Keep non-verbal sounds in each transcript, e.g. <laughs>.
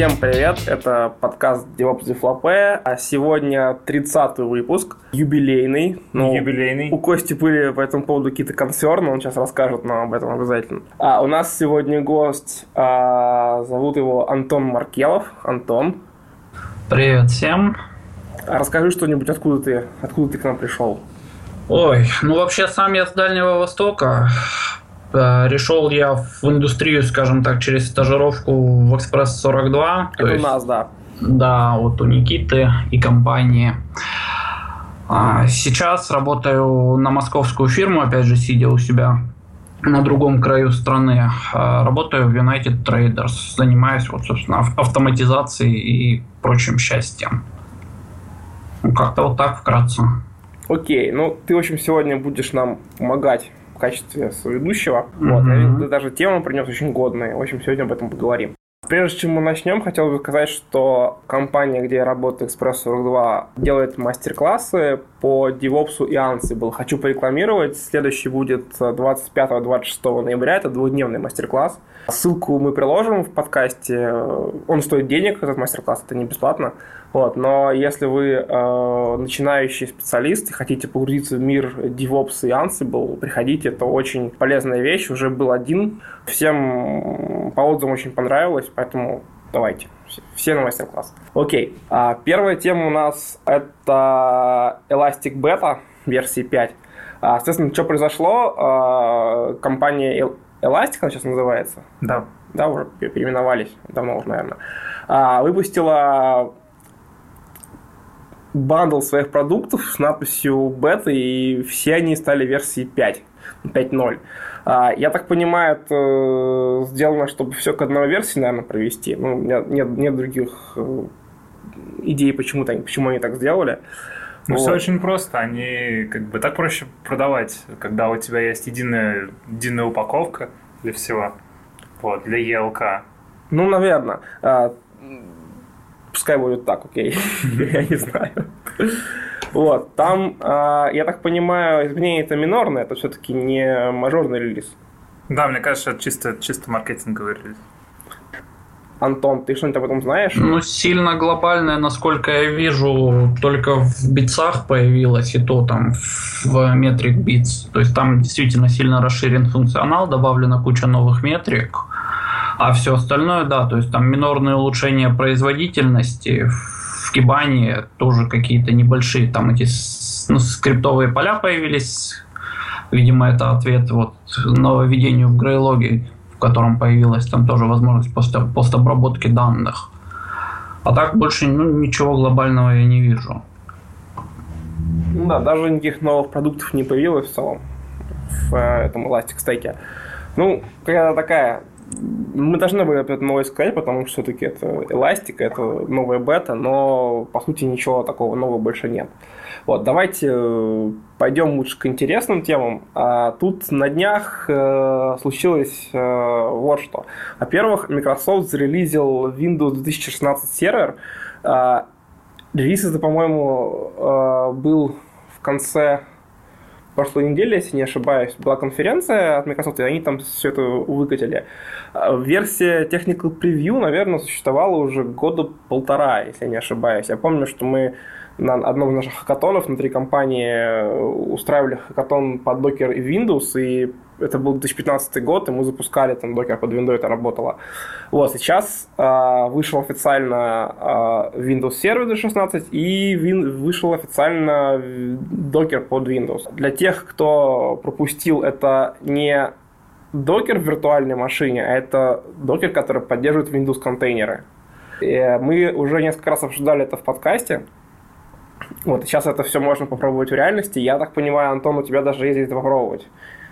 Всем привет, это подкаст DevOps Дефлопе, а сегодня 30 выпуск, юбилейный. Ну, юбилейный. У Кости были по этому поводу какие-то консерны, он сейчас расскажет нам об этом обязательно. А у нас сегодня гость, а, зовут его Антон Маркелов. Антон. Привет всем. А расскажи что-нибудь, откуда ты, откуда ты к нам пришел? Ой, ну вообще сам я с Дальнего Востока, Э, решел я в индустрию, скажем так, через стажировку в Экспресс 42. Это есть, у нас, да. Да, вот у Никиты и компании. А, сейчас работаю на московскую фирму, опять же, сидя у себя на другом краю страны. А, работаю в United Traders, занимаюсь, вот, собственно, автоматизацией и прочим счастьем. Ну, как-то вот так вкратце. Окей, ну ты, в общем, сегодня будешь нам помогать качестве соведущего. Mm-hmm. Вот, даже тему принес очень годная. В общем, сегодня об этом поговорим. Прежде чем мы начнем, хотел бы сказать, что компания, где я работаю, Express42, делает мастер-классы по DevOps и Ansible. Хочу порекламировать. Следующий будет 25-26 ноября. Это двухдневный мастер-класс. Ссылку мы приложим в подкасте. Он стоит денег, этот мастер-класс, это не бесплатно. Вот, но если вы э, начинающий специалист и хотите погрузиться в мир DevOps и Ansible, приходите, это очень полезная вещь. Уже был один, всем по отзывам очень понравилось, поэтому давайте. Все на мастер-класс. Окей. А, первая тема у нас это Elastic Beta версии 5. А, соответственно, что произошло? А, компания Elastic, она сейчас называется? Да. Да, уже переименовались давно уже, наверное. А, выпустила бандл своих продуктов с надписью бета, и все они стали версией 5, 5.0. А, я так понимаю, это сделано, чтобы все к одной версии, наверное, провести. Ну, нет, нет других э, идей, почему, почему они так сделали. Ну, вот. все очень просто. Они как бы так проще продавать, когда у тебя есть единая, единая упаковка для всего. Вот, для ELK. Ну, наверное. Пускай будет так, окей. <laughs> Я не знаю. Вот, там, а, я так понимаю, изменение это минорное, это все-таки не мажорный релиз. Да, мне кажется, это чисто, чисто маркетинговый релиз. Антон, ты что-нибудь об этом знаешь? Ну, сильно глобальное, насколько я вижу, только в битсах появилось, и то там в Metric Bits. То есть там действительно сильно расширен функционал, добавлена куча новых метрик. А все остальное, да, то есть там минорные улучшения производительности в Кибане тоже какие-то небольшие, там эти ну, скриптовые поля появились, видимо, это ответ вот нововведению в Грейлоге, в котором появилась там тоже возможность пост постобработки данных. А так больше ну, ничего глобального я не вижу. Ну да, даже никаких новых продуктов не появилось в целом в э, этом Elastic Stack. Ну, какая-то такая мы должны были это новое сказать, потому что все-таки это эластика, это новая бета, но по сути ничего такого нового больше нет. Вот, давайте э, пойдем лучше к интересным темам. А тут на днях э, случилось э, вот что. Во-первых, Microsoft зарелизил Windows 2016 сервер. Э, релиз это, по-моему, э, был в конце прошлой неделе, если не ошибаюсь, была конференция от Microsoft, и они там все это выкатили. А, версия Technical Preview, наверное, существовала уже года полтора, если не ошибаюсь. Я помню, что мы на одном из наших хакатонов внутри компании э, устраивали хакатон под Docker и Windows, и это был 2015 год, и мы запускали там Docker под Windows, это работало. Вот, сейчас э, вышел официально э, Windows Server 2016 и вин, вышел официально Docker под Windows. Для тех, кто пропустил, это не Docker в виртуальной машине, а это Docker, который поддерживает Windows контейнеры. И мы уже несколько раз обсуждали это в подкасте. Вот, сейчас это все можно попробовать в реальности. Я так понимаю, Антон, у тебя даже есть это попробовать.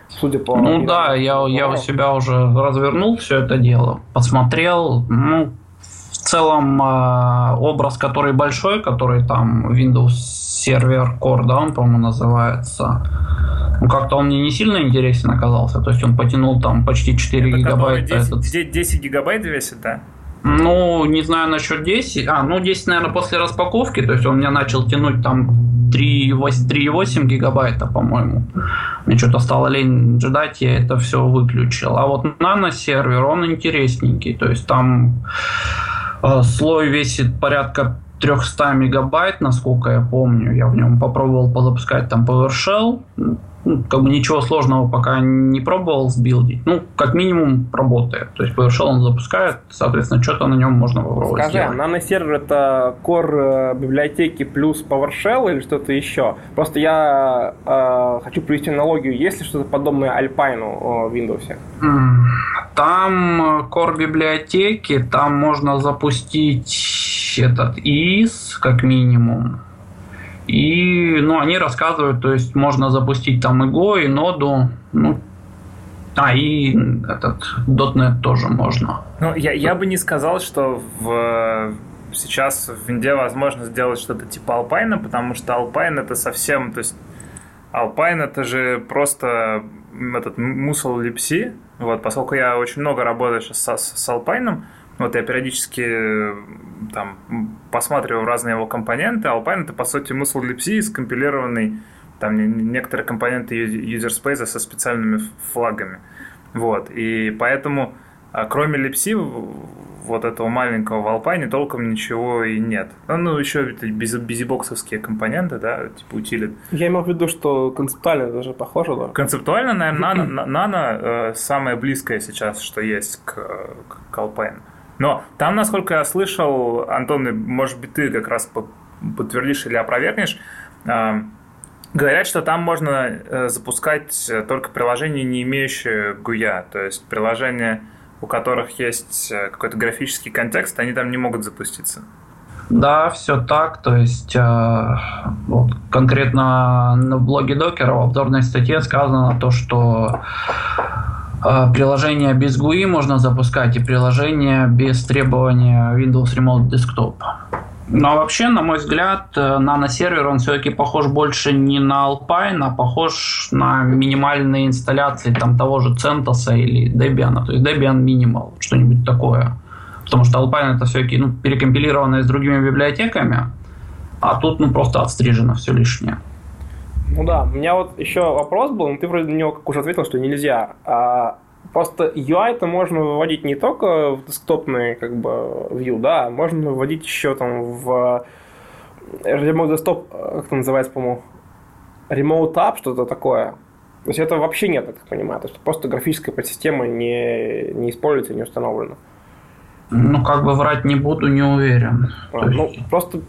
Судя по... Ну да, я, я у себя уже развернул все это дело, посмотрел. Ну, в целом э, образ, который большой, который там Windows Server Core, да, он, по-моему, называется. Ну, как-то он мне не сильно интересен оказался. То есть он потянул там почти 4 Это гигабайта. 10, этот 10 гигабайт весит, да? Ну, не знаю насчет 10. А, ну 10, наверное, после распаковки. То есть он меня начал тянуть там 3,8 гигабайта, по-моему. Мне что-то стало лень ждать, я это все выключил. А вот нано-сервер, он интересненький. То есть там э, слой весит порядка 300 мегабайт, насколько я помню. Я в нем попробовал позапускать там PowerShell ну, как бы ничего сложного пока не пробовал сбилдить. Ну, как минимум работает. То есть PowerShell он запускает, соответственно, что-то на нем можно попробовать Скажи, а сделать. наносервер это core э, библиотеки плюс PowerShell или что-то еще? Просто я э, хочу привести аналогию. Есть ли что-то подобное Alpine в Windows? Там э, core библиотеки, там можно запустить этот IIS, как минимум. И, ну, они рассказывают, то есть можно запустить там и и ноду, ну, а, и этот .NET тоже можно. Ну, я, я бы не сказал, что в, сейчас в винде возможно сделать что-то типа Alpine, потому что Alpine это совсем, то есть Alpine это же просто этот мусор липси, вот, поскольку я очень много работаю сейчас с, с Alpine, вот я периодически там посматриваю разные его компоненты. Alpine это по сути мусор липси, скомпилированный там некоторые компоненты user space со специальными флагами. Вот. И поэтому, кроме липси, вот этого маленького в Alpine толком ничего и нет. Ну, еще это бизибоксовские компоненты, да, типа утилит. Я имел в виду, что концептуально даже похоже, да? Концептуально, наверное, <clears throat> нано, нано э, самое близкое сейчас, что есть к, к Alpine. Но там, насколько я слышал, Антон, может быть, ты как раз подтвердишь или опровергнешь, э, говорят, что там можно э, запускать только приложения, не имеющие GUI. То есть приложения, у которых есть э, какой-то графический контекст, они там не могут запуститься. Да, все так. То есть э, вот, конкретно на блоге Докера в обзорной статье сказано то, что приложение без GUI можно запускать и приложение без требования Windows Remote Desktop. Но вообще, на мой взгляд, наносервер, он все-таки похож больше не на Alpine, а похож на минимальные инсталляции там того же CentOS или Debian. То есть Debian Minimal, что-нибудь такое. Потому что Alpine это все-таки ну, перекомпилированное с другими библиотеками, а тут ну просто отстрижено все лишнее. Ну да, у меня вот еще вопрос был, но ты вроде на него как уже ответил, что нельзя. А Просто UI-то можно выводить не только в десктопный как бы view, да, можно выводить еще там в Remote Desktop, как это называется, по-моему, Remote App, что-то такое. То есть это вообще нет, я так понимаю. То есть просто графическая подсистема не, не используется, не установлена. Ну, как бы врать не буду, не уверен. А, ну, есть... просто,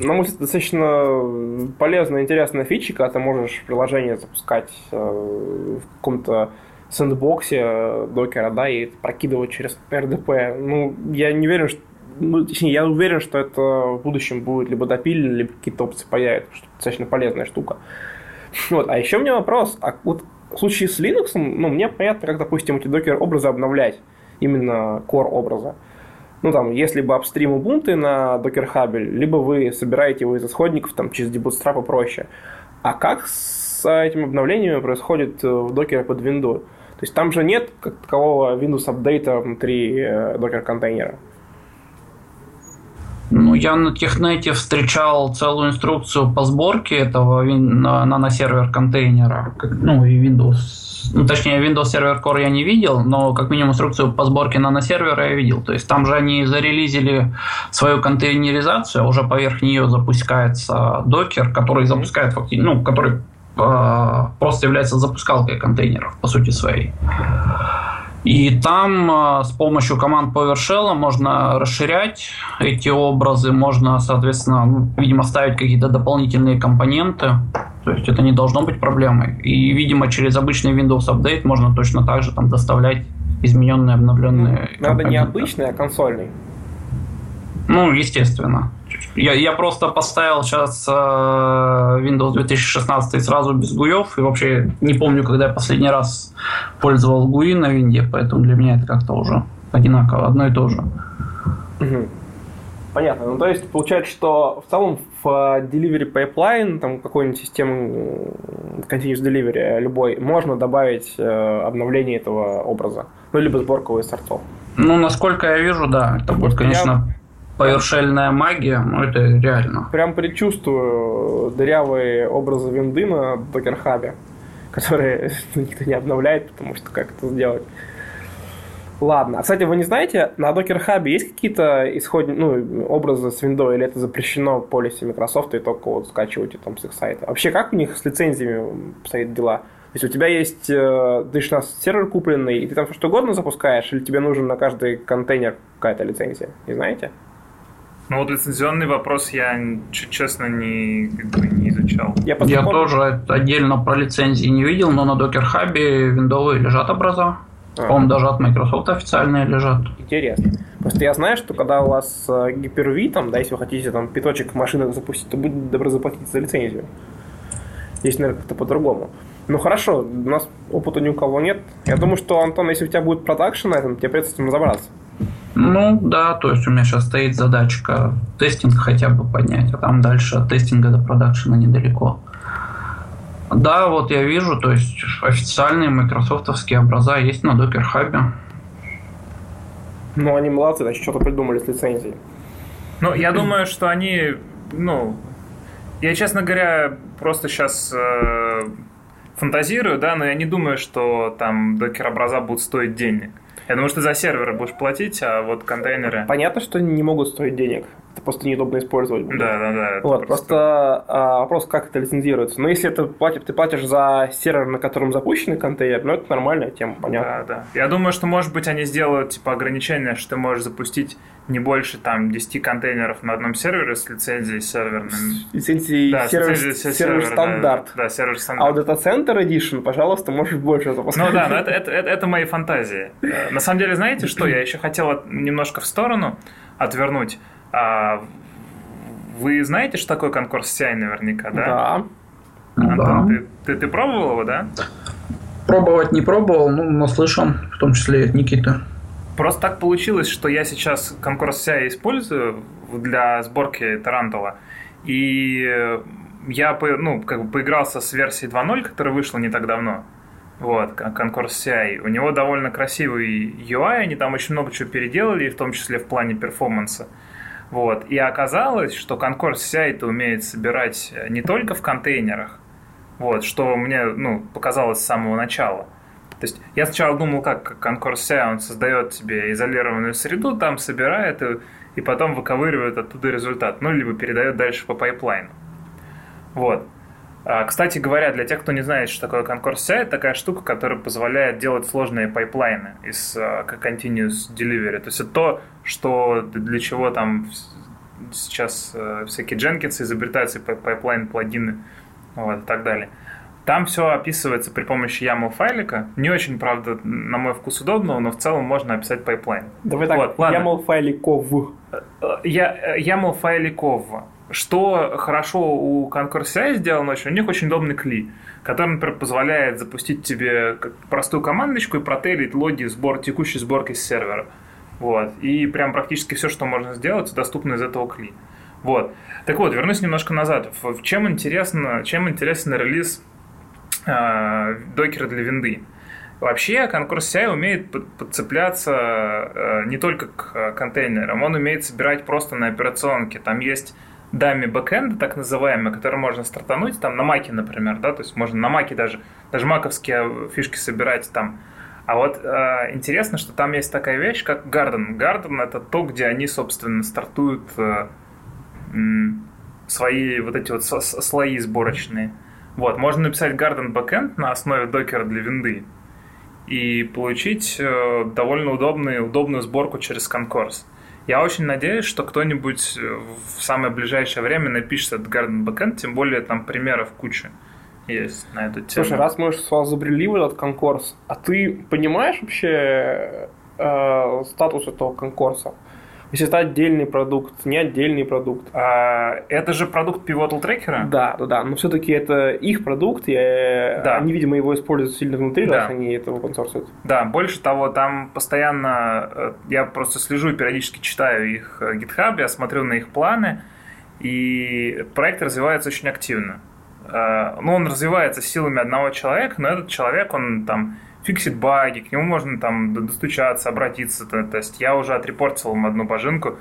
на мой взгляд, достаточно полезная, интересная фича, когда ты можешь приложение запускать э, в каком-то сэндбоксе докера, да, и прокидывать через RDP. Ну, я не уверен, что ну, точнее, я уверен, что это в будущем будет либо допилено, либо какие-то опции появятся, что достаточно полезная штука. Вот, а еще у меня вопрос, а вот в случае с Linux, ну, мне понятно, как, допустим, эти докер образы обновлять, именно core образа. Ну, там, если бы апстрим Ubuntu на Docker Hub, либо вы собираете его из исходников там, через дебутстрап и проще. А как с этими обновлениями происходит в докере под Windows? То есть там же нет как такового Windows апдейта внутри докер контейнера. Ну, я на технете встречал целую инструкцию по сборке этого наносервер контейнера, ну и Windows ну, точнее, Windows Server Core я не видел, но как минимум инструкцию по сборке наносервера я видел. То есть там же они зарелизили свою контейнеризацию, а уже поверх нее запускается докер, который запускает фактически, ну, который э, просто является запускалкой контейнеров, по сути своей. И там э, с помощью команд PowerShell можно расширять эти образы, можно, соответственно, ну, видимо, ставить какие-то дополнительные компоненты. То есть это не должно быть проблемой. И, видимо, через обычный Windows Update можно точно так же там доставлять измененные, обновленные. Надо не обычный, а консольный. Ну, естественно. Я, я просто поставил сейчас э, Windows 2016 сразу без гуев, и вообще не помню, когда я последний раз пользовал гуи на винде, поэтому для меня это как-то уже одинаково, одно и то же. Угу. Понятно. Ну, то есть, получается, что в целом в э, delivery pipeline, там, какой-нибудь системы continuous delivery любой, можно добавить э, обновление этого образа. Ну, либо сборку из сортов. Ну, насколько я вижу, да. Это будет, конечно, повершельная магия, но это реально. Прям предчувствую дырявые образы винды на докерхабе, которые <laughs> никто не обновляет, потому что как это сделать. Ладно. А, кстати, вы не знаете, на Docker Hub есть какие-то исходные ну, образы с Windows, или это запрещено в полисе Microsoft, и только вот скачиваете там с их сайта? Вообще, как у них с лицензиями стоят дела? То есть у тебя есть э, ты у нас сервер купленный, и ты там что угодно запускаешь, или тебе нужен на каждый контейнер какая-то лицензия? Не знаете? Ну вот лицензионный вопрос я, честно, не, как бы, не изучал. Я, я тоже отдельно про лицензии не видел, но на Docker Hub виндовые лежат образа. А. По-моему, даже от Microsoft официальные лежат. Интересно. Просто я знаю, что когда у вас э, Hyper-V, там, да, если вы хотите там пяточек в машинах запустить, то будет добро заплатить за лицензию. Здесь, наверное, как-то по-другому. Ну хорошо, у нас опыта ни у кого нет. Я думаю, что, Антон, если у тебя будет продакшн на этом, тебе придется с этим разобраться. Ну да, то есть у меня сейчас стоит задачка тестинг хотя бы поднять, а там дальше от тестинга до продакшена недалеко. Да, вот я вижу, то есть официальные майкрософтовские образа есть на Docker Hub. Ну, они молодцы, значит, что-то придумали с лицензией. Ну, я думаю, что они, ну, я, честно говоря, просто сейчас э, фантазирую, да, но я не думаю, что там докер образа будут стоить денег. Я думаю, что за серверы будешь платить, а вот контейнеры... Понятно, что не могут стоить денег. Это просто неудобно использовать. Будет. Да, да, да. Вот, просто, просто а, вопрос, как это лицензируется. Но если это платит, ты платишь за сервер, на котором запущенный контейнер, ну это нормальная тема, понятно. Да, да. Я думаю, что, может быть, они сделают типа ограничение, что ты можешь запустить не больше там 10 контейнеров на одном сервере с лицензией серверным. С лицензией да, сервер, сервер, сервер стандарт. Да, да, сервер стандарт. А вот Data Center Edition, пожалуйста, можешь больше запускать. Ну да, но это, это, это, это мои фантазии. Э, на самом деле, знаете что, я <clears throat> еще хотел немножко в сторону отвернуть. А, вы знаете, что такое Concourse CI наверняка, да? Да. Антон, да. Ты, ты, ты пробовал его, да? Пробовать не пробовал, но наслышан, в том числе от Никиты. Просто так получилось, что я сейчас Concourse CI использую для сборки Тарантула. И я ну, как бы поигрался с версией 2.0, которая вышла не так давно. Вот, Concourse CI. У него довольно красивый UI, они там очень много чего переделали, в том числе в плане перформанса. Вот. И оказалось, что Concourse CI это умеет собирать не только в контейнерах, вот, что мне ну, показалось с самого начала. То есть я сначала думал, как Concourse CI, он создает тебе изолированную среду, там собирает и, и потом выковыривает оттуда результат, ну, либо передает дальше по пайплайну. Вот. А, кстати говоря, для тех, кто не знает, что такое Concourse CI, это такая штука, которая позволяет делать сложные пайплайны из а, continuous delivery. То есть это то, что для чего там сейчас а, всякие Jenkins изобретаются, пайплайн, плагины вот, и так далее. Там все описывается при помощи YAML файлика. Не очень, правда, на мой вкус удобного, но в целом можно описать пайплайн. Давай так, вот, YAML файликов. Я, YAML файликов. Что хорошо у Concourse CI сделано, очень, у них очень удобный CLI, который, например, позволяет запустить тебе простую командочку и протейлить логи сбор, текущей сборки с сервера. Вот. И прям практически все, что можно сделать, доступно из этого кли. Вот. Так вот, вернусь немножко назад. Чем, интересно, чем интересен релиз э, докера для винды? Вообще, конкурс CI умеет подцепляться э, не только к контейнерам, он умеет собирать просто на операционке. Там есть даме бэкэнда, так называемые, которые можно стартануть, там на маке, например, да, то есть можно на маке даже, даже маковские фишки собирать там. А вот э, интересно, что там есть такая вещь, как Garden. Garden это то, где они, собственно, стартуют э, свои вот эти вот слои сборочные. Вот, можно написать Garden Backend на основе докера для винды и получить э, довольно удобную, удобную сборку через Concourse. Я очень надеюсь, что кто-нибудь э, в самое ближайшее время напишет этот Garden Backend, тем более там примеров куча есть на эту тему. Слушай, раз мы с вас забрели в этот конкурс, а ты понимаешь вообще э, статус этого конкурса? Если это отдельный продукт, не отдельный продукт. А, это же продукт Pivotal Tracker? Да, да, да. Но все-таки это их продукт, и э, Да. они, видимо, его используют сильно внутри, Да. раз они это open Да, больше того, там постоянно, э, я просто слежу и периодически читаю их э, GitHub, я смотрю на их планы, и проект развивается очень активно. Ну, он развивается силами одного человека, но этот человек, он там фиксит баги, к нему можно там достучаться, обратиться. То, то есть я уже отрепортил им одну божинку.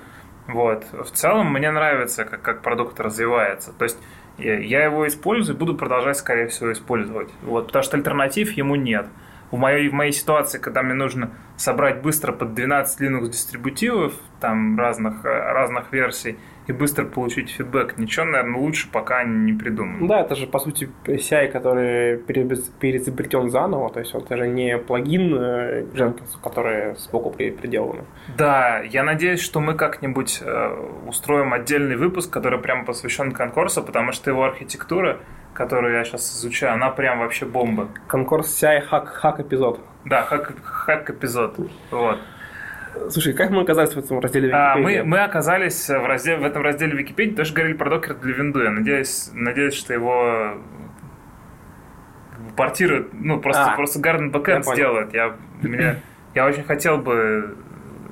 Вот. В целом мне нравится, как, как продукт развивается. То есть я я его использую, буду продолжать, скорее всего, использовать. Вот, потому что альтернатив ему нет. В моей, в моей ситуации, когда мне нужно собрать быстро под 12 Linux дистрибутивов, там разных, э, разных версий, и быстро получить фидбэк, ничего, наверное, лучше пока не придумал. Да, это же, по сути, CI, который переизобретен заново, то есть это же не плагин э, Jenkins, который сбоку при- приделаны. Да, я надеюсь, что мы как-нибудь э, устроим отдельный выпуск, который прямо посвящен конкурсу, потому что его архитектура, которую я сейчас изучаю, она прям вообще бомба. Конкурс CI хак, хак эпизод. Да, хак, хак эпизод. Вот. Слушай, как мы оказались в этом разделе А, Википедии? мы, мы оказались в, разделе, в этом разделе Википедии, тоже говорили про докер для винду. Я надеюсь, надеюсь что его портируют, ну, просто, А, просто Garden я Backend понял. сделает. Я, мне, я очень хотел бы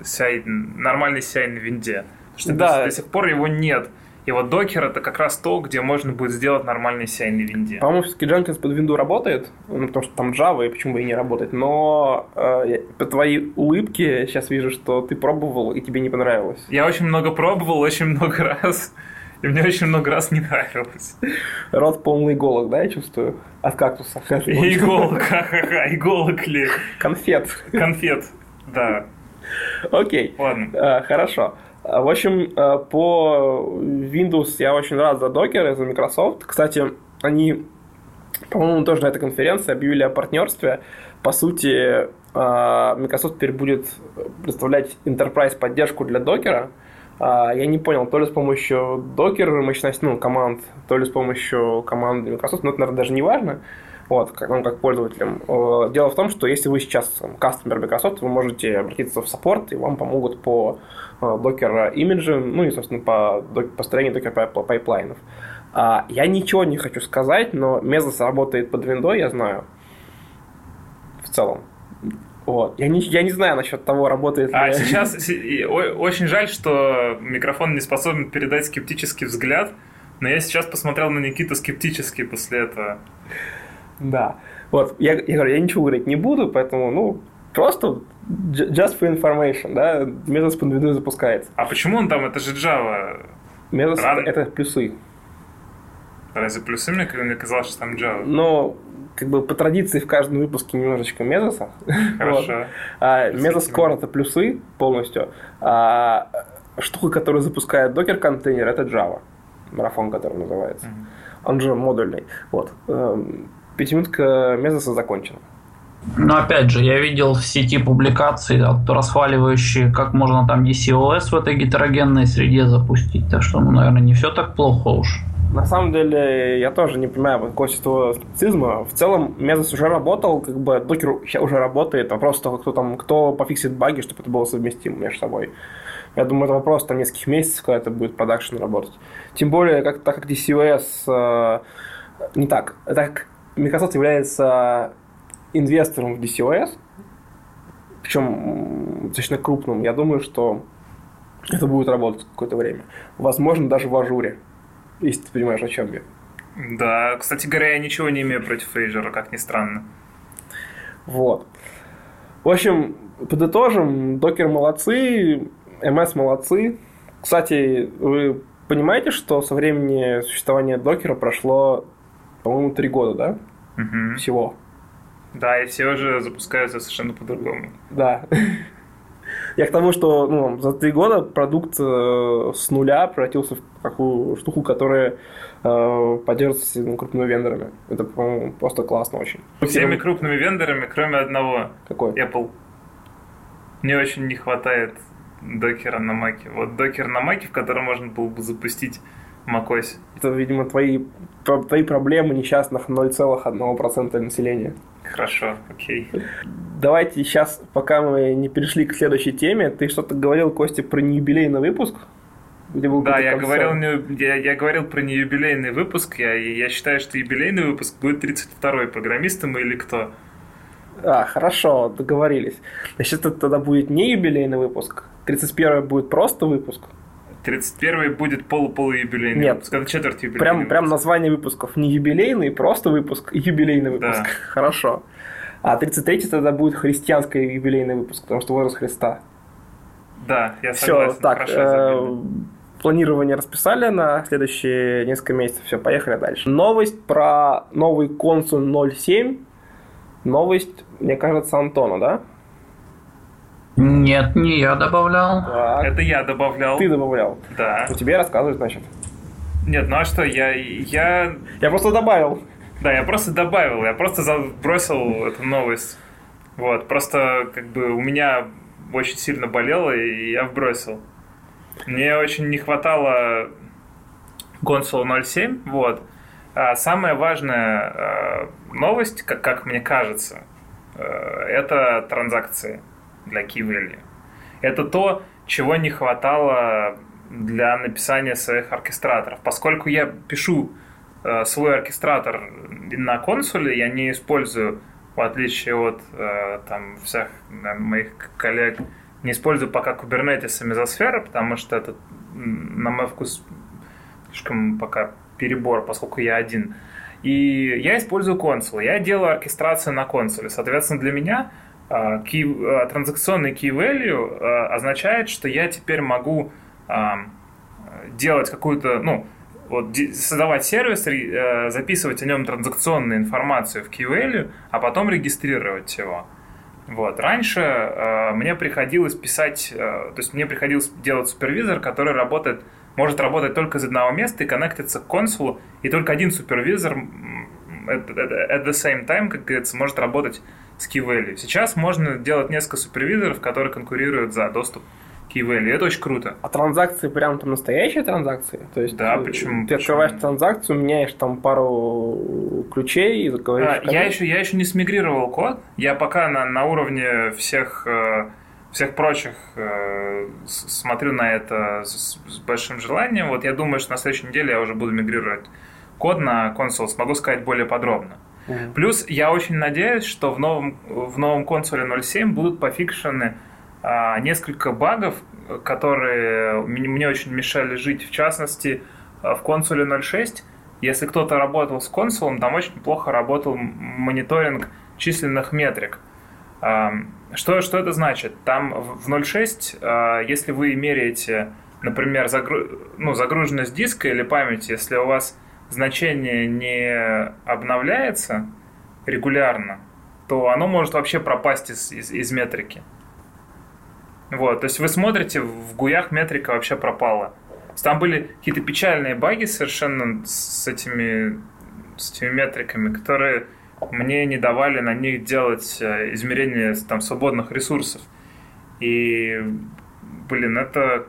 CI, нормальный CI на винде. Потому что Да. до, до сих пор его нет. И вот докер это как раз то, где можно будет сделать нормальный CI на винде. По-моему, все-таки Jenkins под винду работает, ну, потому что там Java, и почему бы и не работать. Но э, по твоей улыбке сейчас вижу, что ты пробовал, и тебе не понравилось. Я очень много пробовал, очень много раз. И мне очень много раз не нравилось. Рот полный иголок, да, я чувствую? От кактуса. Иголок, ха-ха-ха, иголок ли. Конфет. Конфет, да. Окей. Ладно. Э, Хорошо. Э, В общем, э, по Windows я очень рад за Docker и за Microsoft. Кстати, они, по-моему, тоже на этой конференции объявили о партнерстве. По сути, э, Microsoft теперь будет представлять enterprise поддержку для Docker. А, Я не понял, то ли с помощью Docker мощности, ну, команд, то ли с помощью команды Microsoft, но это, наверное, даже не важно. Вот, как, ну, как пользователям. Э, Дело в том, что если вы сейчас кастомер Microsoft, вы можете обратиться в саппорт, и вам помогут по э, Docker имиджам, ну и, собственно, по построению Docker пай- пайплайнов. А, Я ничего не хочу сказать, но Mesos работает под виндой, я знаю. В целом. Вот. Я не, я не знаю насчет того, работает ли... А <laughs> сейчас очень жаль, что микрофон не способен передать скептический взгляд, но я сейчас посмотрел на Никиту скептически после этого. Да. Вот, я, я говорю, я ничего говорить не буду, поэтому, ну, просто just for information, да, Mesos под виндой запускается. А почему он там? Это же Java. Mesos Рано. это, это плюсы. Разве плюсы мне, мне казалось, что там Java? Но, как бы, по традиции в каждом выпуске немножечко Мезоса. <laughs> Хорошо. А тебе. Core это плюсы полностью. А штука, которая запускает докер контейнер, это Java. Марафон, который называется. Мгм. Он же модульный. Вот. Пятиминутка Мезоса закончена. Но опять же, я видел в сети публикации, от- расхваливающие, как можно там DCOS в этой гетерогенной среде запустить. Так что, ну, наверное, не все так плохо уж. На самом деле, я тоже не понимаю какого скептицизма. В целом, Mesos уже работал, как бы докер <laughs> уже работает. Вопрос только, кто там, кто пофиксит баги, чтобы это было совместимо между собой. Я думаю, это вопрос там нескольких месяцев, когда это будет продакшн работать. Тем более, как, так как DCOS э, не так. Так Microsoft является инвестором в DCOS, причем достаточно крупным, я думаю, что это будет работать какое-то время. Возможно, даже в ажуре. Если ты понимаешь, о чем я. Да, кстати говоря, я ничего не имею против Azure, как ни странно. Вот. В общем, подытожим. Докер молодцы, MS молодцы. Кстати, вы понимаете, что со времени существования докера прошло, по-моему, три года, да? Мгм. Всего. Да, и все уже запускаются совершенно по-другому. Да. Я к тому, что ну, за три года продукт э, с нуля превратился в такую штуку, которая э, поддерживается всеми крупными вендорами. Это, по-моему, просто классно очень. Всеми крупными вендорами, кроме одного, Какой? Apple. Мне очень не хватает докера на маке. Вот докер на маке, в котором можно было бы запустить macOS. Это, видимо, твои, твои проблемы несчастных 0,1% населения. Хорошо, окей. Давайте сейчас, пока мы не перешли к следующей теме, ты что-то говорил, Костя, про неюбилейный выпуск? Где был Да, я говорил, я, я говорил про неюбилейный выпуск. Я, я считаю, что юбилейный выпуск будет 32-й. Программисты мы или кто? А, хорошо, договорились. Значит, это тогда будет не юбилейный выпуск. 31 будет просто выпуск. 31-й будет полу-полуюбилейный Нет. Это четверть юбилейный Прям, прям выпуск. название выпусков. Не юбилейный, просто выпуск. Юбилейный Да. выпуск. <laughs> Хорошо. А 33 тогда будет христианский юбилейный выпуск, потому что возраст Христа. Да, я Все, согласен. так, Хорошо, э, планирование расписали на следующие несколько месяцев. Все, поехали дальше. Новость про новый консуль 07. Новость, мне кажется, Антона, да? Нет, не я добавлял. Так, Это я добавлял. ты добавлял. Да. У тебя рассказывают, значит. Нет, ну а что, я, я... Я просто добавил. Да, я просто добавил, я просто забросил эту новость. Вот, просто как бы у меня очень сильно болело, и я вбросил. Мне очень не хватало консула 07, вот. А самая важная э, новость, как, как мне кажется, э, это транзакции для Key Value. Это то, чего не хватало для написания своих оркестраторов. Поскольку я пишу э, свой оркестратор на консуле, я не использую, в отличие от э, там, всех наверное, моих коллег, не использую пока Kubernetes и Mesosphere, потому что это, на мой вкус, слишком пока перебор, поскольку я один. И я использую консул. Я делаю оркестрацию на консуле. Соответственно, для меня key- э, транзакционный key value э, означает, что я теперь могу делать какую-то, ну, вот создавать сервис, э, записывать о нем транзакционную информацию в key value, а потом регистрировать его. Вот. Раньше мне приходилось писать, э, то есть мне приходилось делать супервизор, который работает, может работать только из одного места и коннектиться к консулу, и только один супервизор at, the same time, как говорится, может работать key value. Сейчас можно делать несколько супервизоров, которые конкурируют за доступ к key value. Это очень круто. А транзакции прям там настоящие транзакции? То есть Да, э, почему- Ты открываешь почему? транзакцию, меняешь там пару ключей и говоришь... А, я, еще, я еще не смигрировал код. Я пока на, на уровне всех, э, всех прочих э, смотрю на это с, с большим желанием. Вот я думаю, что на следующей неделе я уже буду мигрировать код на консул. Смогу сказать более подробно. Мгм. Плюс я очень надеюсь, что в новом, в новом консуле 0.7 будут пофикшены а, несколько багов, которые мне, мне очень мешали жить. В частности, а, в консуле 0.6, если кто-то работал с консулом, там очень плохо работал мониторинг численных метрик. А, Что, что это значит? Там в 0.6, а, если вы меряете, например, загру- ну, загруженность диска или памяти, если у вас значение не обновляется регулярно, то оно может вообще пропасть из, из, из метрики. Вот, то есть вы смотрите, в гуях метрика вообще пропала. Там были какие-то печальные баги совершенно с этими, с этими метриками, которые мне не давали на них делать э, измерения там, свободных ресурсов. И, блин, это...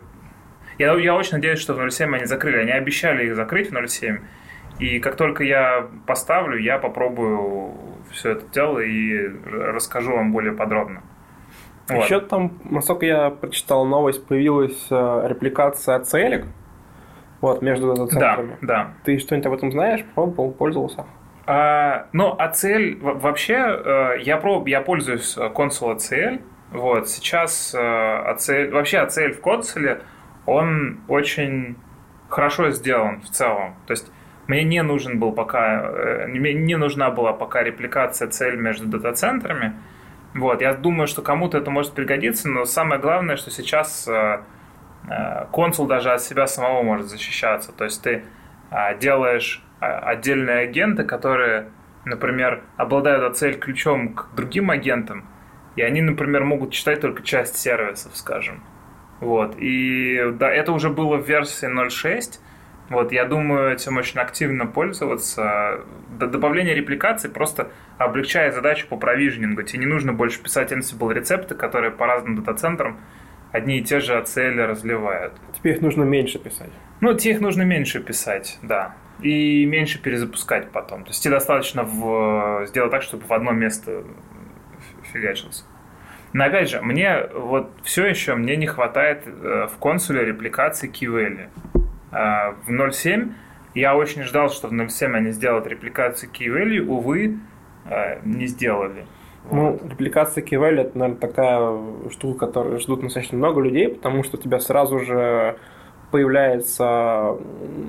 Я, я очень надеюсь, что в 0.7 они закрыли. Они обещали их закрыть в 0.7. И как только я поставлю, я попробую все это дело и расскажу вам более подробно. Вот. Еще там, насколько я прочитал новость, появилась э, репликация целик. Вот, между Да, дата-центрами. да. Ты что-нибудь об этом знаешь? Пробовал, пользовался? А, ну, ACL, во- вообще, э, я, проб, я пользуюсь э, консул ACL. Вот, сейчас ACL, вообще ACL в консуле, он очень хорошо сделан в целом. То есть мне не нужен был пока, э, мне не нужна была пока репликация ACL между дата-центрами. Вот, я думаю, что кому-то это может пригодиться, но самое главное, что сейчас э, э, консул даже от себя самого может защищаться. То есть ты делаешь отдельные агенты, которые, например, обладают ACL ключом к другим агентам, и они, например, могут читать только часть сервисов, скажем. Вот. И да, это уже было в версии 0.6. Вот, я думаю, этим очень активно пользоваться. Добавление репликации просто облегчает задачу по провижнингу. Тебе не нужно больше писать Ansible рецепты, которые по разным дата-центрам одни и те же ACL разливают. Теперь их нужно меньше писать. Ну, тебе их нужно меньше писать, да. И меньше перезапускать потом. То есть тебе достаточно в... сделать так, чтобы в одно место фигачился. Но опять же, мне вот все еще мне не хватает э, в консуле репликации KeyValue. Э, в 0.7 я очень ждал, что в 0.7 они сделают репликацию KeyValue, увы, э, не сделали. Ну, репликация Key это, наверное, такая штука, которую ждут достаточно много людей, потому что у тебя сразу же появляется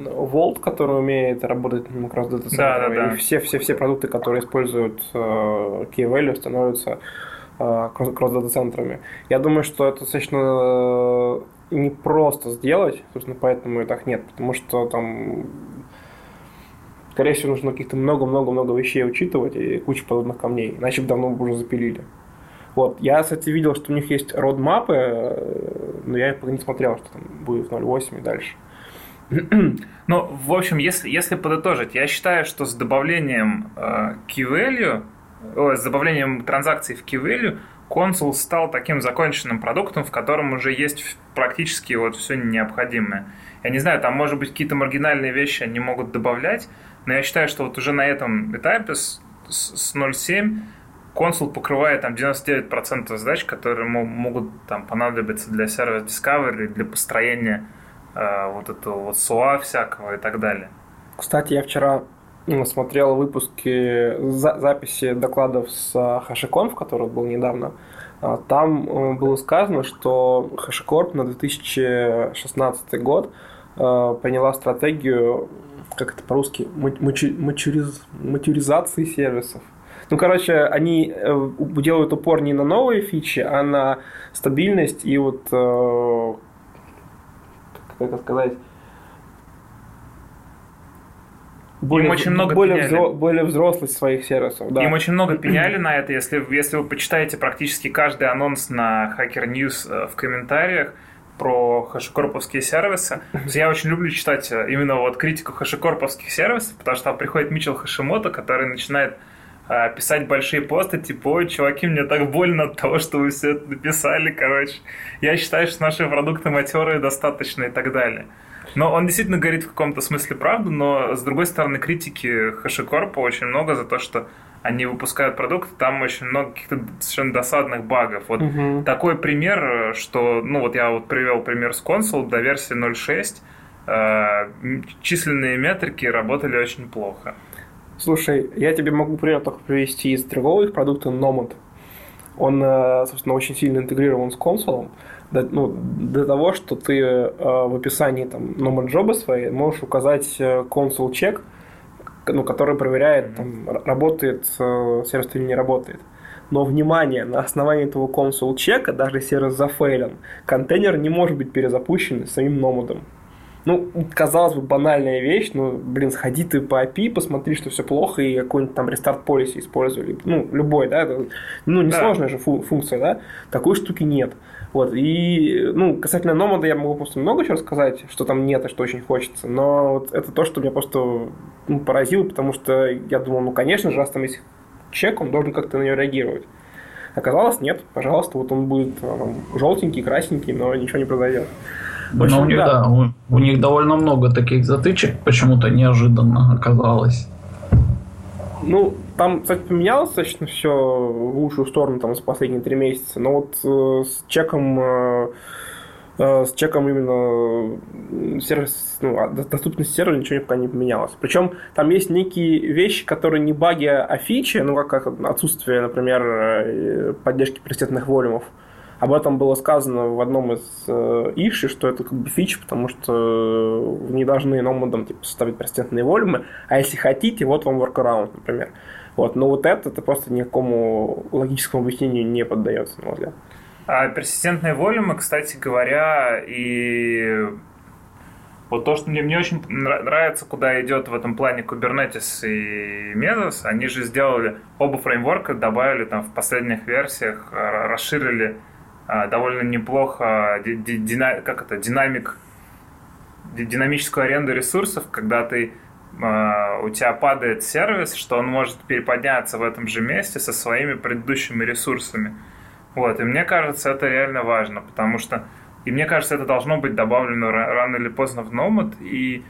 Volt, который умеет работать на кросс-дата Да, да, да. и все, все, все продукты, которые используют uh, Key Value, становятся uh, кросс-дата центрами. Я думаю, что это достаточно э, не просто сделать, собственно, поэтому и так нет, потому что там скорее всего, нужно каких-то много-много-много вещей учитывать и кучу подобных камней, иначе бы давно бы уже запилили. Вот. Я, кстати, видел, что у них есть родмапы, э, но я пока не смотрел, что там будет в 0.8 и дальше. <clears throat> Ну, в общем, если, если подытожить, я считаю, что с добавлением э, key value, о, с добавлением транзакций в key value, консул стал таким законченным продуктом, в котором уже есть практически вот все необходимое. Я не знаю, там, может быть, какие-то маргинальные вещи они могут добавлять, но я считаю, что вот уже на этом этапе с, с 0.7 консул покрывает там 99% задач, которые могут там понадобиться для сервис Discovery, для построения э, вот этого вот SOA всякого и так далее. Кстати, я вчера смотрел выпуски за, записи докладов с HashiConf, который был недавно. А, там э, было сказано, что HashiCorp на 2016 год э, приняла стратегию как это по-русски, матюриз, матюризации сервисов. Ну, короче, они э, делают упор не на новые фичи, а на стабильность и вот, как это сказать, более, Им очень много более, взро, более взрослость своих сервисов. Да. Им очень много пеняли на это. Если, если вы почитаете практически каждый анонс на Hacker News э, в комментариях, про хэшекорповские сервисы. Я очень люблю читать э, именно вот критику хэшекорповских сервисов, потому что там приходит Мичел Хашимото, который начинает э, писать большие посты, типа, чуваки, мне так больно от того, что вы все это написали, короче. Я считаю, что наши продукты матерые достаточно и так далее. Но он действительно говорит в каком-то смысле правду, но с другой стороны критики HashiCorp очень много за то, что они выпускают продукты, там очень много каких-то совершенно досадных багов. Вот угу. такой пример, что, ну вот я вот привел пример с консул до версии 0.6, э, численные метрики работали очень плохо. Слушай, я тебе могу пример только привести из другого их Nomad. Он, э, собственно, очень сильно интегрирован с консулом. До, ну, до того, что ты э, в описании там Nomad Job своей можешь указать консул чек, ну, который проверяет, там, работает э, сервис или не работает. Но, внимание, на основании этого консул чека, даже если сервис зафейлен, контейнер не может быть перезапущен самим номадом. Ну, казалось бы, банальная вещь, но, блин, сходи ты по API, посмотри, что все плохо, и какой-нибудь там рестарт полиси использовали. Ну, любой, да, это, ну, несложная да. же функция, да, такой штуки нет. Вот, и, ну, касательно Номада я могу просто много чего рассказать, что там нет и что очень хочется, но вот это то, что меня просто ну, поразило, потому что я думал, ну, конечно же, раз там есть чек, он должен как-то на него реагировать. Оказалось, нет, пожалуйста, вот он будет там, желтенький, красненький, но ничего не произойдет. Но у них, да, да у, у них довольно много таких затычек, почему-то неожиданно оказалось. Ну, там, кстати, поменялось достаточно все в лучшую сторону там, за последние три месяца, но вот э, с чеком э, э, с чеком именно сервис, ну, а, доступность сервера ничего пока не поменялось. Причем там есть некие вещи, которые не баги, а фичи, ну, как, как отсутствие, например, э, поддержки прецедентных волюмов. Об этом было сказано в одном из э, иши, что это как бы фича, потому что не должны номадом типа, ставить прецедентные волюмы, а если хотите, вот вам workaround, например. Вот, но вот это, это просто никакому логическому объяснению не поддается, на мой взгляд. А персистентные волюмы, кстати говоря, и вот то, что мне, мне очень нравится, куда идет в этом плане Kubernetes и Mesos, они же сделали оба фреймворка, добавили там в последних версиях, расширили довольно неплохо дина, как это, динамик, динамическую аренду ресурсов, когда ты а, у тебя падает сервис, что он может переподняться в этом же месте со своими предыдущими ресурсами. Вот, и мне кажется, это реально важно, потому что, и мне кажется, это должно быть добавлено рано или поздно в Nomad, и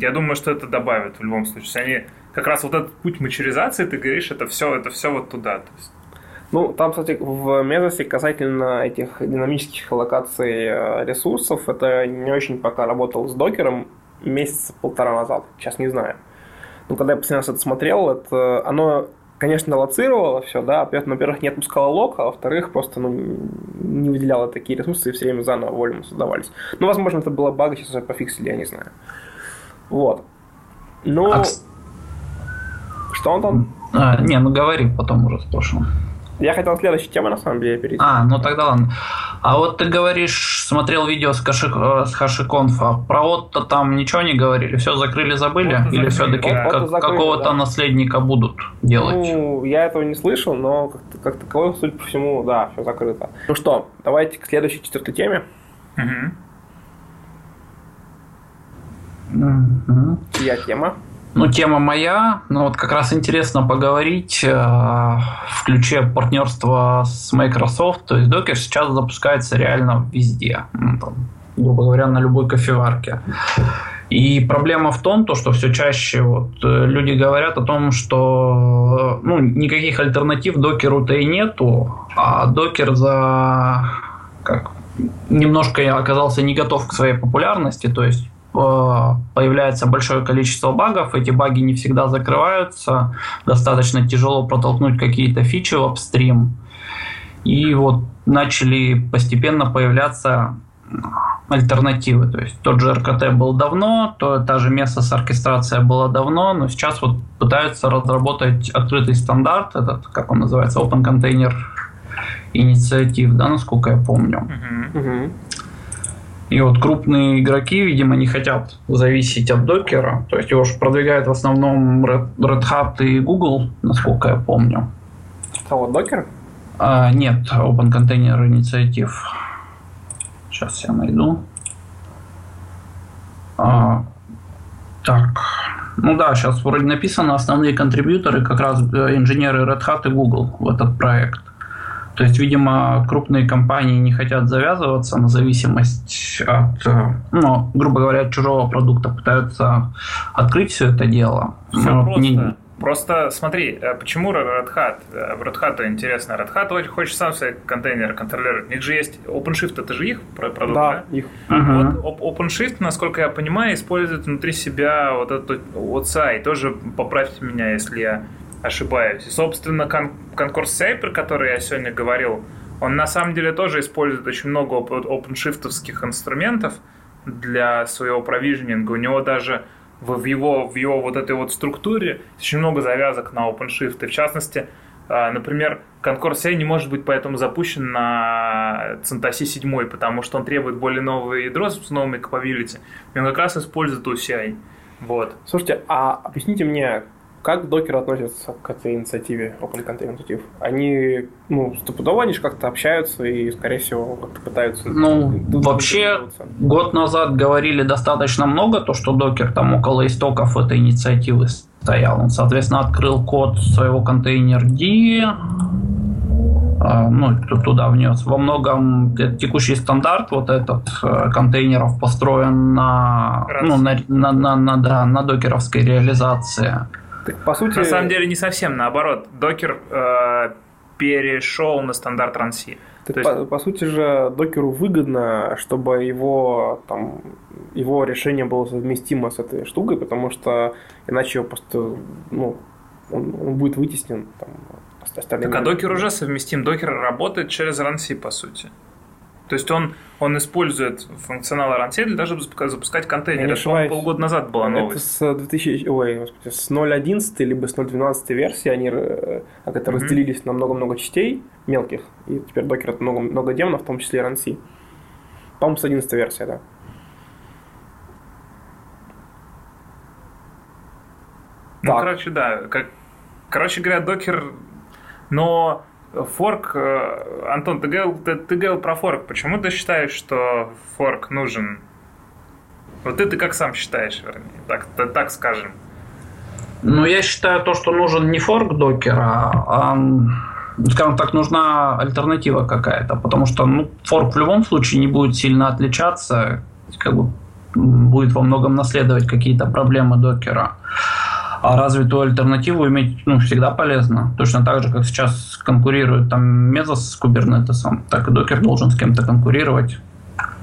я думаю, что это добавят в любом случае. Они как раз вот этот путь мачеризации, ты говоришь, это все, это все вот туда. То есть. Ну, там, кстати, в Мезосе касательно этих динамических локаций э, ресурсов, это не очень пока работал с докером месяца полтора назад, сейчас не знаю. Но когда я последний раз это смотрел, это, оно, конечно, лоцировало все, да, но, во-первых, не отпускало лог, а во-вторых, просто ну, не выделяло такие ресурсы и все время заново вольно создавались. Ну, возможно, это была бага, сейчас уже пофиксили, я не знаю. Вот. Ну, а... что он там? А, не, ну говори, потом уже спрошу. Я хотел следующей темы, на самом деле, перейти. А, ну тогда ладно. А вот ты говоришь, смотрел видео с, Каши, с Хашиконфа. Про Отто там ничего не говорили? Все закрыли, забыли? Отто Или все-таки да. как, какого-то да. наследника будут делать? Ну, я этого не слышал, но как, как таковой, судя по всему, да, все закрыто. Ну что, давайте к следующей четвертой теме. Угу. Угу. Я тема. Ну, тема моя, но вот как раз интересно поговорить э, в ключе партнерства с Microsoft. То есть Docker сейчас запускается реально везде. Ну, там, грубо говоря, на любой кофеварке. И проблема в том, то, что все чаще вот, э, люди говорят о том, что ну, никаких альтернатив докеру-то и нету, а докер за как немножко оказался не готов к своей популярности, то есть Э, появляется большое количество багов, эти баги не всегда закрываются, достаточно тяжело протолкнуть какие-то фичи в апстрим. И вот начали постепенно появляться альтернативы. То есть тот же РКТ был давно, то та же Mesos оркестрация была давно, но сейчас вот пытаются разработать открытый стандарт, этот, как он называется, Open Container инициатив, да, насколько я помню. Uh-huh. И вот крупные игроки, видимо, не хотят зависеть от докера. То есть его же продвигают в основном Red, Red Hat и Google, насколько я помню. Кого, докер? А, нет, Open Container инициатив. Сейчас я найду. А, так. Ну да, сейчас вроде написано основные контрибьюторы, как раз э, инженеры Red Hat и Google в этот проект. То есть, видимо, крупные компании не хотят завязываться на зависимость от, э, ну, грубо говоря, от чужого продукта, пытаются открыть все это дело. Все Но просто. Не... Просто смотри, э, почему Red Hat? Э, в Red Hat интересно. Red Hat хочет сам свои контейнеры контролировать. У них же есть OpenShift, это же их продукт, да? да? их. Uh-huh. Вот OpenShift, насколько я понимаю, использует внутри себя вот этот OCI. Тоже поправьте меня, если я ошибаюсь. И, собственно, кон- конкурс CI, про который я сегодня говорил, он на самом деле тоже использует очень много OpenShift инструментов для своего провижнинга. У него даже в его, в его вот этой вот структуре очень много завязок на OpenShift. И в частности, а, например, Concourse CI не может быть поэтому запущен на CentOS 7, потому что он требует более нового ядро с новыми capability. И он как раз использует OCI. Вот. Слушайте, а объясните мне, как докер относится к этой инициативе Open Container Initiative? Они, ну, стопудово они же как-то общаются и, скорее всего, как-то пытаются... Ну, вообще, год назад говорили достаточно много, то, что докер там около истоков этой инициативы стоял. Он, соответственно, открыл код своего контейнер D, а, ну, туда внес. Во многом текущий стандарт вот этот э, контейнеров построен на, ну, на, на, на, на, да, на докеровской реализации. Так, по сути... На самом деле не совсем, наоборот. Докер э, перешел на стандарт RANSI. Так, есть... по, по сути же, докеру выгодно, чтобы его, там, его решение было совместимо с этой штукой, потому что иначе его просто ну, он, он будет вытеснен там, остальными. Так а докер уже совместим. Докер работает через RANSI, по сути. То есть он, он использует функционал RunC для того, чтобы запускать контейнеры. Это полгода назад была новость. Это с 2000, ой, господи, с 0.11 либо с 0.12 версии они э, это mm-hmm. разделились на много-много частей мелких. И теперь докер это много, много демонов, в том числе RunC. По-моему, с 11 версии, да. Ну, так. короче, да. Как, короче говоря, докер... Но Форк, э, Антон, ты говорил, ты, ты говорил про форк. Почему ты считаешь, что форк нужен? Вот ты как сам считаешь, вернее, так, так скажем. Ну, я считаю то, что нужен не форк докера, а скажем так, нужна альтернатива какая-то, потому что ну, форк в любом случае не будет сильно отличаться, как бы будет во многом наследовать какие-то проблемы докера. А развитую альтернативу иметь ну, всегда полезно. Точно так же, как сейчас конкурирует там Mesos с Kubernetes, так и докер должен с кем-то конкурировать,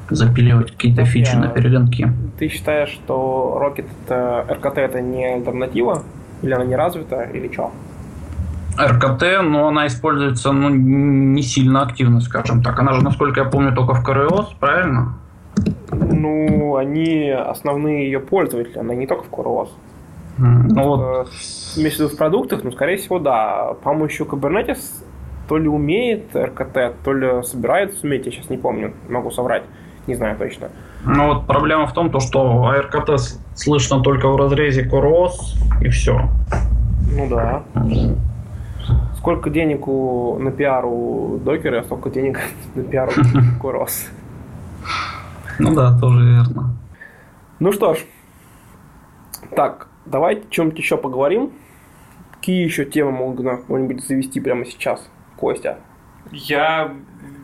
запиливать какие-то фичи на перегонки. Ты считаешь, что Rocket это, RKT это не альтернатива? Или она не развита, или что? РКТ, но она используется ну, не сильно активно, скажем так. Она же, насколько я помню, только в КРОС, правильно? Ну, они основные ее пользователи, она не только в КРОС. Ну, вот. В виду в продуктах, ну, скорее всего, да. По-моему, еще Kubernetes то ли умеет РКТ, то ли собирается уметь, я сейчас не помню, могу соврать, не знаю точно. Ну вот проблема в том, то, что РКТ слышно только в разрезе CoreOS и все. Ну да. Сколько денег у, на пиар у докера, столько денег <laughs> на пиар у <laughs> CoreOS. Ну да, тоже верно. Ну что ж, так, давайте о чем-нибудь еще поговорим. Какие еще темы могут на кого-нибудь завести прямо сейчас, Костя? Я,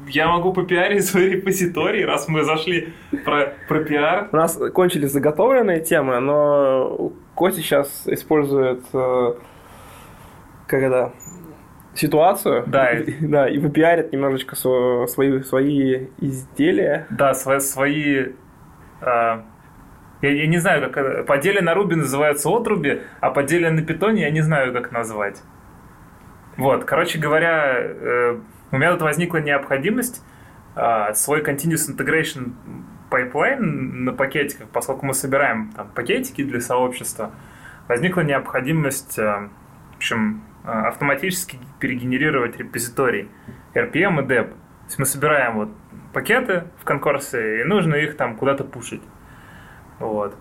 я могу попиарить свой репозиторий, раз мы зашли про, про пиар. У нас кончились заготовленные темы, но Костя сейчас использует э, как это, ситуацию. Да. <laughs> да, и попиарит немножечко свои, свои изделия. Да, свои, свои э, я, я не знаю, как это. По деле на Руби называются отруби, а по деле на питоне я не знаю, как назвать. Вот, короче говоря, э, у меня тут возникла необходимость э, свой continuous integration pipeline на пакетиках, поскольку мы собираем там пакетики для сообщества, возникла необходимость, э, в общем, э, автоматически перегенерировать репозиторий RPM и DEP. То есть мы собираем вот пакеты в конкурсе, и нужно их там куда-то пушить. Вот.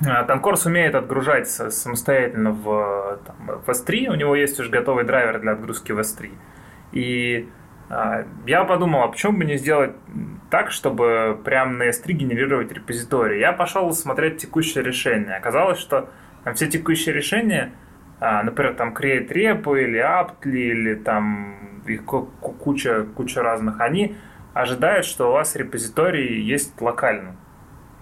Танкорс умеет отгружать самостоятельно в, там, в S3, у него есть уже готовый драйвер для отгрузки в S3. И а, я подумал, а почему бы не сделать так, чтобы прямо на S3 генерировать репозиторий? Я пошел смотреть текущее решение. Оказалось, что там, все текущие решения, а, например, там create repo или aptly, или там их куча, куча разных, они ожидают, что у вас репозиторий есть локально.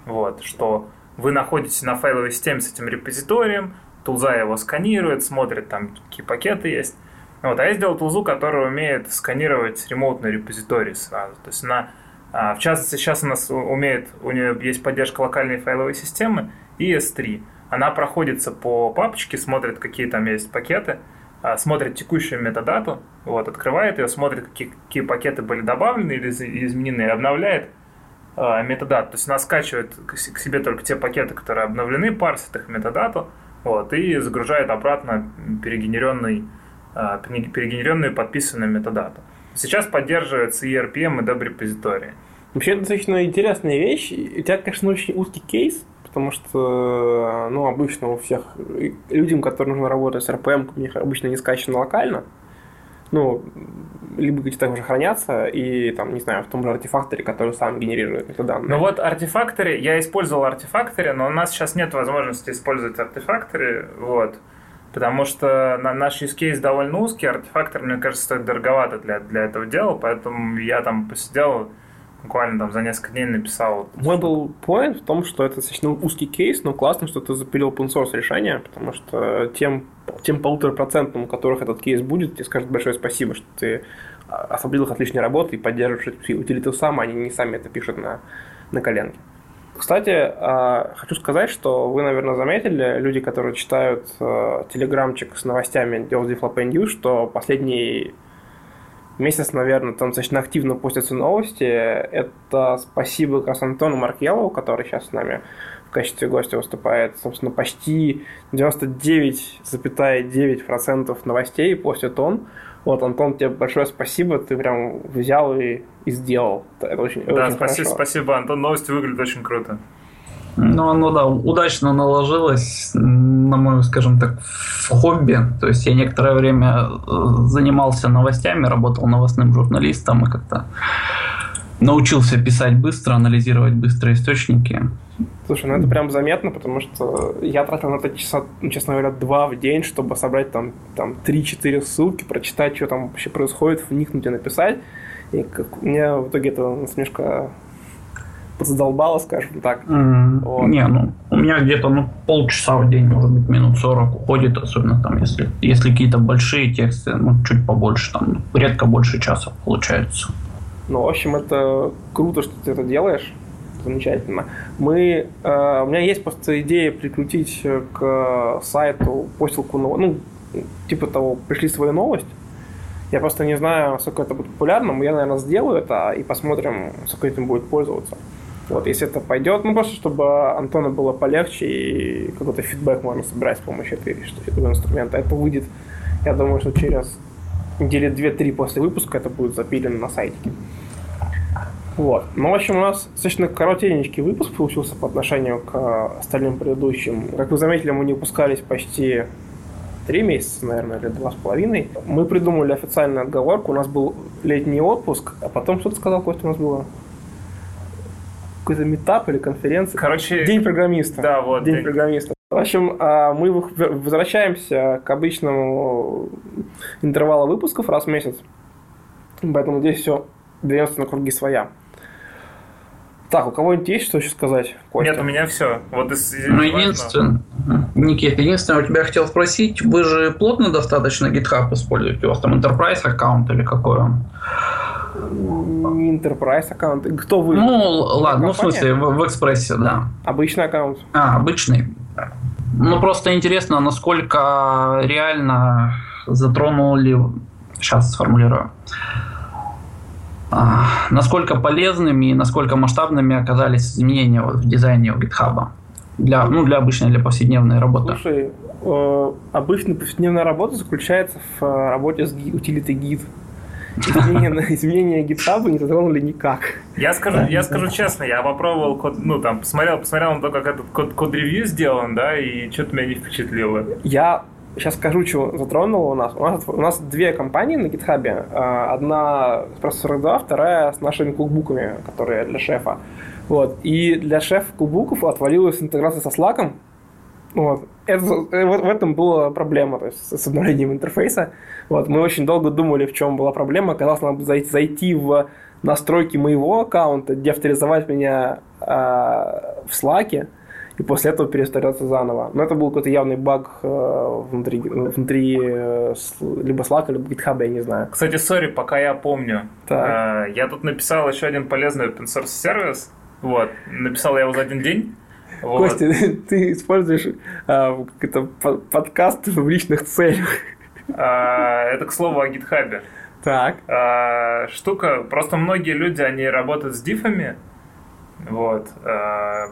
Вот, что вы находитесь на файловой системе с этим репозиторием, тулза его сканирует, смотрит, там какие пакеты есть. Вот, а я сделал тулзу, которая умеет сканировать ремоутный репозиторий сразу. То есть она, а, в частности, сейчас у нас умеет, у нее есть поддержка локальной файловой системы и S3. Она проходится по папочке, смотрит, какие там есть пакеты, а, смотрит текущую метадату, вот, открывает ее, смотрит, какие, какие пакеты были добавлены или изменены, обновляет метадат. То есть она скачивает к себе только те пакеты, которые обновлены, парсит их метадату, вот, и загружает обратно перегенеренный, э, перегенеренную подписанную метадату. Сейчас поддерживается и RPM, и даб-репозитории. Вообще, это достаточно интересная вещь. У тебя, конечно, очень узкий кейс, потому что, ну, обычно у всех людям, которым нужно работать с RPM, у них обычно не скачано локально ну, либо где-то там уже хранятся, и там, не знаю, в том же артефакторе, который сам генерирует эти данные. Ну вот артефакторе, я использовал артефакторе, но у нас сейчас нет возможности использовать артефакторе, вот, потому что на наш use case довольно узкий, артефактор, мне кажется, стоит дороговато для, для этого дела, поэтому я там посидел, буквально там за несколько дней написал. Мой был point в том, что это достаточно узкий кейс, но классно, что ты запилил open source решение, потому что тем, тем полутора процентам, у которых этот кейс будет, тебе скажут большое спасибо, что ты освободил их от лишней работы и поддерживаешь утилиту сам, они не сами это пишут на, на коленке. Кстати, а, хочу сказать, что вы, наверное, заметили, люди, которые читают а, телеграмчик с новостями Deals Develop News, что последний месяц, наверное, там достаточно активно постятся новости. Это спасибо как раз Антону Маркелову, который сейчас с нами в качестве гостя выступает. Собственно, почти 99,9% новостей постит он. Вот, Антон, тебе большое спасибо, ты прям взял и, и сделал. Это очень, да, очень спасибо, хорошо. спасибо, Антон. Новости выглядят очень круто. Ну, оно, да, удачно наложилось на мою, скажем так, хобби. То есть я некоторое время э, занимался новостями, работал новостным журналистом и как-то научился писать быстро, анализировать быстро источники. Слушай, ну это прям заметно, потому что я тратил на это часа, ну, честно говоря, два в день, чтобы собрать там, там 3-4 ссылки, прочитать, что там вообще происходит, вникнуть и написать. И как, мне в итоге это насмешка задолбало, скажем так. М, Вот. Не, ну, у меня где-то ну, полчаса в день, может быть, минут 40 уходит, особенно там, если, если какие-то большие тексты, ну, чуть побольше, там, редко больше часа получается. Ну, в общем, это круто, что ты это делаешь. Замечательно. Мы, э, у меня есть просто идея прикрутить э, к сайту посылку, ново- ну, типа того, пришли свою новость. Я просто не знаю, насколько это будет популярным. Я, наверное, сделаю это и посмотрим, сколько этим будет пользоваться. Вот, если это пойдет, ну просто чтобы Антону было полегче и какой-то фидбэк можно собирать с помощью этой, этого инструмента. Это выйдет, я думаю, что через недели 2-3 после выпуска это будет запилено на сайтике. Вот. Ну, в общем, у нас достаточно коротенький выпуск получился по отношению к э, остальным предыдущим. Как вы заметили, мы не выпускались почти три месяца, наверное, или два с половиной. Мы придумали официальную отговорку. У нас был летний отпуск, а потом что ты сказал, Костя, у нас было? Какой-то метап или конференция? Короче, День программиста. Да, вот, День день. программиста. В общем, а, мы возвращаемся к обычному интервалу выпусков раз в месяц. Поэтому здесь все движется на круги своя. Так, у кого-нибудь есть что еще сказать? Костя? нет, у меня все. Вот из, Ну, единственное, Никит, единственное, у тебя хотел спросить, вы же плотно достаточно GitHub используете? У вас там Enterprise аккаунт или какой он? Не Enterprise аккаунт. Кто вы? Ну, ладно, ну, в смысле, в, в экспрессе, да. Обычный аккаунт. А, обычный. Ну, просто интересно, насколько реально затронули... Сейчас сформулирую. А, насколько полезными и насколько масштабными оказались изменения в дизайне у GitHub? Для, ну, для обычной, для повседневной работы. Слушай, э, обычная повседневная работа заключается в э, работе с утилитой git. Изменения, <laughs> изменения GitHub не затронули никак. Я скажу, я скажу честно, я попробовал код, ну там посмотрел, посмотрел на то, как этот код, код ревью сделан, да, и что-то меня не впечатлило. Я сейчас скажу, что затронуло у нас. У нас, у нас две компании на GitHub. Э, Одна с процессором 2, вторая с нашими кулбуками, которые для шефа. Вот. И для шефа кулбуков отвалилась интеграция со Slack. Вот. Это, э, вот в этом была проблема, то есть с обновлением интерфейса. Вот. Мы очень долго думали, в чем была проблема. Оказалось, надо зайти, зайти в настройки моего аккаунта, деавторизовать меня э, в Slack, и после этого перестроиться заново. Но это был какой-то явный баг э, внутри, внутри э, либо Slack, либо GitHub, я не знаю. Кстати, сори, пока я помню. Так. э, я тут написал еще один полезный open source сервис. Вот. Написал я его за один день. Вот. Костя, <laughs> ты используешь э, как-то по- подкаст в личных целях. А, это, к слову, о GitHub. Так. А, штука, просто многие люди, они работают с дифами. Вот. А,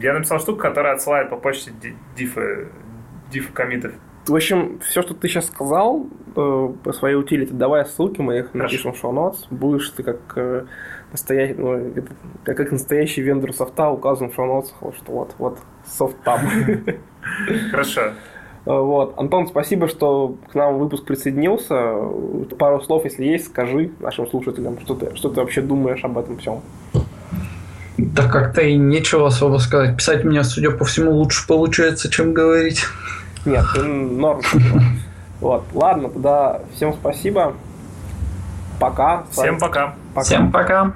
я написал штуку, которая отсылает по почте ди- дифы, диф комитов. В общем, все, что ты сейчас сказал э, по своей утилите, давай ссылки, мы их напишем в шоу-нотс. Будешь ты как, э, настоящий, ну, как, как настоящий вендор софта указан в шоу-нотс, вот, что вот, вот, софт там. <laughs> Хорошо. Вот. Антон, спасибо, что к нам выпуск присоединился. Пару слов, если есть, скажи нашим слушателям, что ты, что ты вообще думаешь об этом всем. Да как-то и нечего особо сказать. Писать мне, судя по всему, лучше получается, чем говорить. Нет, ты норм. <laughs> Вот. Ладно, тогда всем спасибо. Пока. Всем пока. пока. Всем пока.